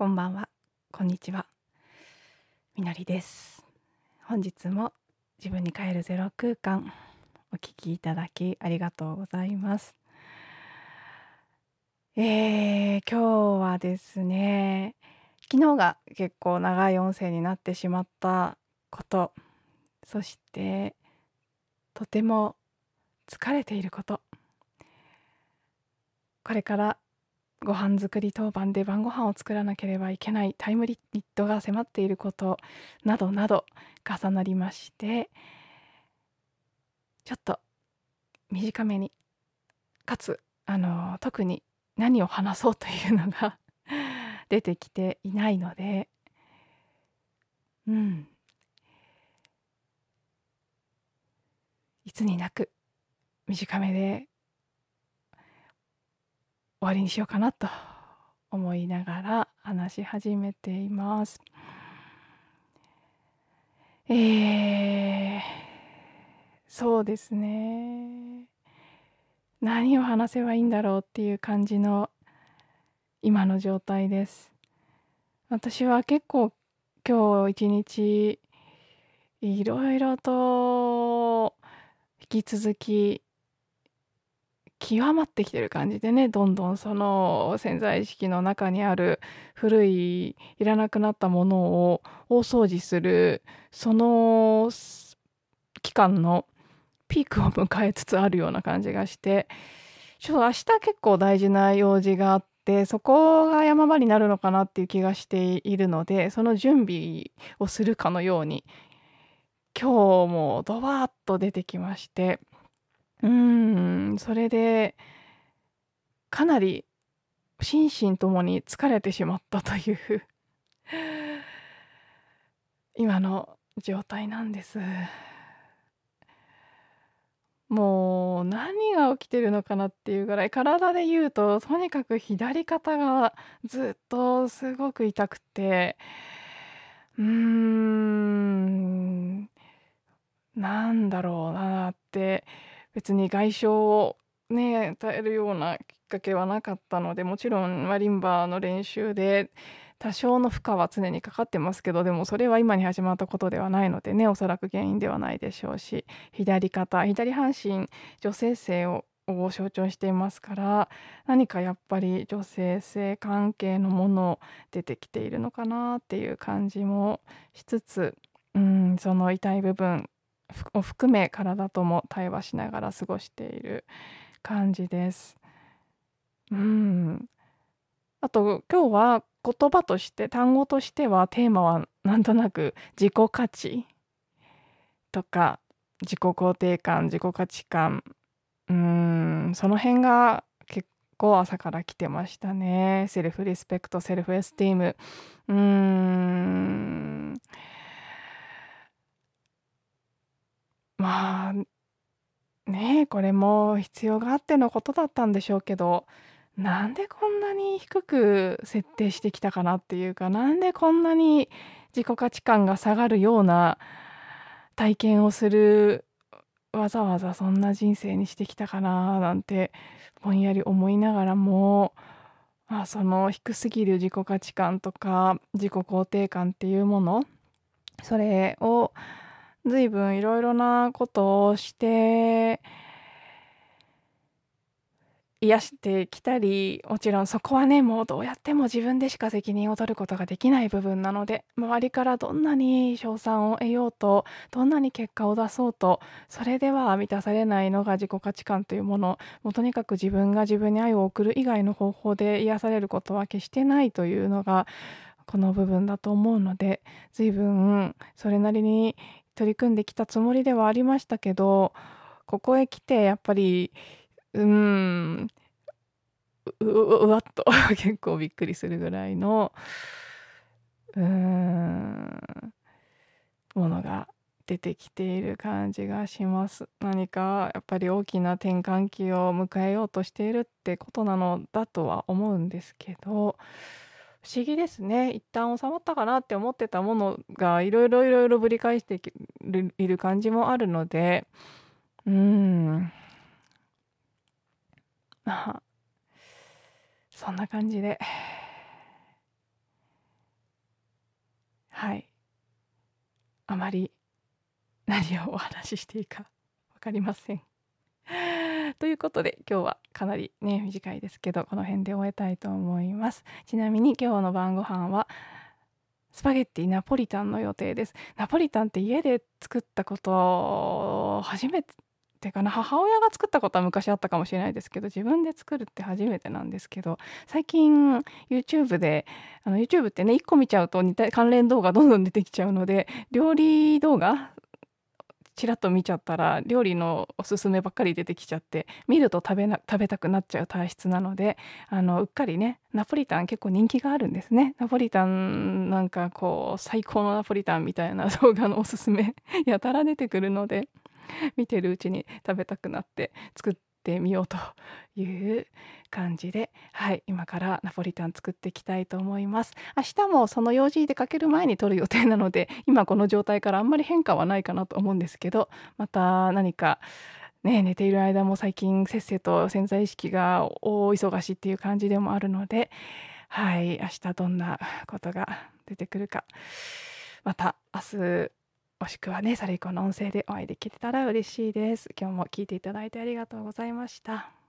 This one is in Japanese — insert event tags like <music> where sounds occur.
こんばんは、こんにちは。みのりです。本日も自分に帰るゼロ空間お聞きいただきありがとうございます。えー、今日はですね、昨日が結構長い音声になってしまったこと、そしてとても疲れていること、これからご飯作り当番で晩ご飯を作らなければいけないタイムリミットが迫っていることなどなど重なりましてちょっと短めにかつあの特に何を話そうというのが <laughs> 出てきていないのでうん。いつになく短めで終わりにしようかなと思いながら話し始めています。えー、そうですね。何を話せばいいんだろうっていう感じの今の状態です。私は結構今日一日いろいろと引き続き極まってきてる感じでねどんどんその潜在意識の中にある古いいらなくなったものを大掃除するその期間のピークを迎えつつあるような感じがしてちょっと明日結構大事な用事があってそこが山場になるのかなっていう気がしているのでその準備をするかのように今日もドバーッと出てきましてうん、それで、かなり心身ともに疲れてしまったという今の状態なんです。もう何が起きてるのかなっていうぐらい体で言うととにかく左肩がずっとすごく痛くて。うーん。なんだろうなって別に外傷をね与えるようなきっかけはなかったのでもちろんマリンバーの練習で多少の負荷は常にかかってますけどでもそれは今に始まったことではないのでねおそらく原因ではないでしょうし左肩左半身女性性をを象徴していますから何かやっぱり女性性関係のもの出てきているのかなっていう感じもしつつうんその痛い部分を含め体とも対話しながら過ごしている感じです。うん。あと今日は言葉として単語としてはテーマはなんとなく自己価値とか自己肯定感自己価値観。うん。その辺が結構朝から来てましたね。 self-respect self-esteem。うーんまあねえこれも必要があってのことだったんでしょうけどなんでこんなに低く設定してきたかなっていうかなんでこんなに自己価値観が下がるような体験をするわざわざそんな人生にしてきたかななんてぼんやり思いながらも、まあ、その低すぎる自己価値観とか自己肯定感っていうものそれを随分いろいろなことをして癒してきたりもちろんそこはねもうどうやっても自分でしか責任を取ることができない部分なので周りからどんなに称賛を得ようとどんなに結果を出そうとそれでは満たされないのが自己価値観というものもうとにかく自分が自分に愛を送る以外の方法で癒されることは決してないというのがこの部分だと思うので随分それなりに取り組んできたつもりではありましたけどここへ来てやっぱりうんうわっと結構びっくりするぐらいのうんものが出てきている感じがします何かやっぱり大きな転換期を迎えようとしているってことなのだとは思うんですけど不思議ですね一旦収まったかなって思ってたものがいろいろいろいろぶり返している感じもあるのでうんまあそんな感じではいあまり何をお話ししていいか分かりません。ということで今日はかなりね短いですけどこの辺で終えたいと思います。ちなみに今日の晩ご飯はスパゲッティナポリタンの予定です。ナポリタンって家で作ったこと初めてかな母親が作ったことは昔あったかもしれないですけど自分で作るって初めてなんですけど最近 YouTube であの YouTube ってね1個見ちゃうと似た関連動画どんどん出てきちゃうので料理動画ちらっと見ちゃったら料理のおすすめばっかり出てきちゃって見ると食べな食べたくなっちゃう体質なのであのうっかりねナポリタン結構人気があるんですね。ナポリタンなんかこう最高のナポリタンみたいな動画のおすすめ <laughs> やたら出てくるので。<laughs> 見てるうちに食べたくなって作ってみようという感じで、はい、今からナポリタン作っていきたいと思います。明日もその用事出かける前に撮る予定なので、今この状態からあんまり変化はないかなと思うんですけど、また何かね、寝ている間も最近せっせと潜在意識が大忙しっていう感じでもあるので、はい、明日どんなことが出てくるか、また明日もしくはね、サリコの音声でお会いできたら嬉しいです。今日も聞いていただいてありがとうございました。